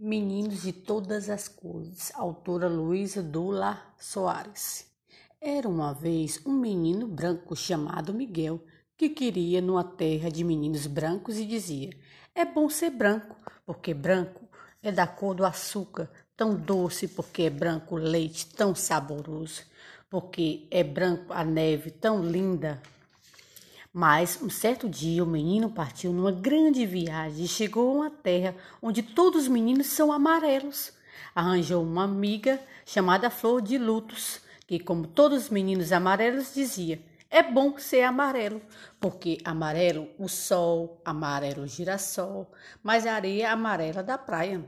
Meninos de todas as cores, autora Luísa Dula Soares. Era uma vez um menino branco chamado Miguel que queria numa terra de meninos brancos e dizia: É bom ser branco, porque branco é da cor do açúcar, tão doce porque é branco o leite, tão saboroso, porque é branco a neve, tão linda. Mas um certo dia o menino partiu numa grande viagem e chegou a uma terra onde todos os meninos são amarelos. Arranjou uma amiga chamada Flor de Lutos, que, como todos os meninos amarelos, dizia: É bom ser amarelo, porque amarelo o sol, amarelo o girassol, mas a areia amarela da praia.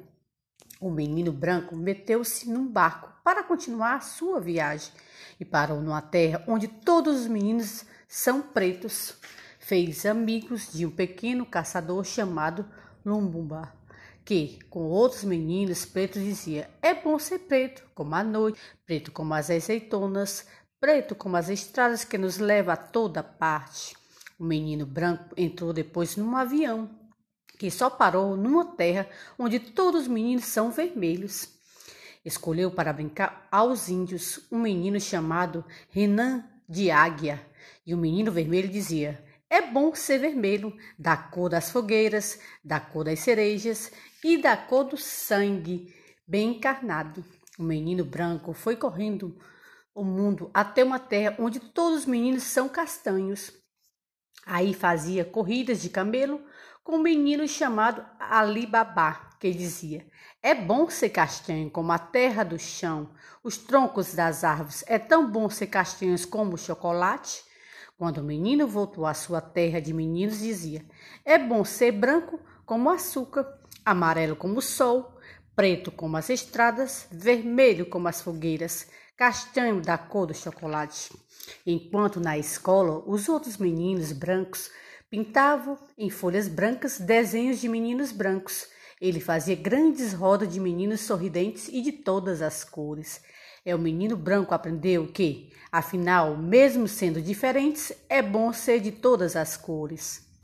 O menino branco meteu-se num barco para continuar a sua viagem e parou numa terra onde todos os meninos são pretos. Fez amigos de um pequeno caçador chamado Lumbumba, que, com outros meninos pretos, dizia: É bom ser preto, como a noite, preto como as azeitonas, preto como as estradas que nos levam a toda parte. O menino branco entrou depois num avião que só parou numa terra onde todos os meninos são vermelhos. Escolheu para brincar aos índios um menino chamado Renan de Águia, e o menino vermelho dizia: É bom ser vermelho, da cor das fogueiras, da cor das cerejas e da cor do sangue, bem encarnado. O menino branco foi correndo o mundo até uma terra onde todos os meninos são castanhos. Aí fazia corridas de camelo com um menino chamado Ali Babá, que dizia: É bom ser castanho como a terra do chão, os troncos das árvores. É tão bom ser castanhos como o chocolate. Quando o menino voltou à sua terra de meninos, dizia: É bom ser branco como o açúcar, amarelo como o sol, preto como as estradas, vermelho como as fogueiras, castanho da cor do chocolate. Enquanto na escola os outros meninos brancos pintavam em folhas brancas desenhos de meninos brancos. Ele fazia grandes rodas de meninos sorridentes e de todas as cores. É o menino branco aprendeu que, afinal, mesmo sendo diferentes, é bom ser de todas as cores.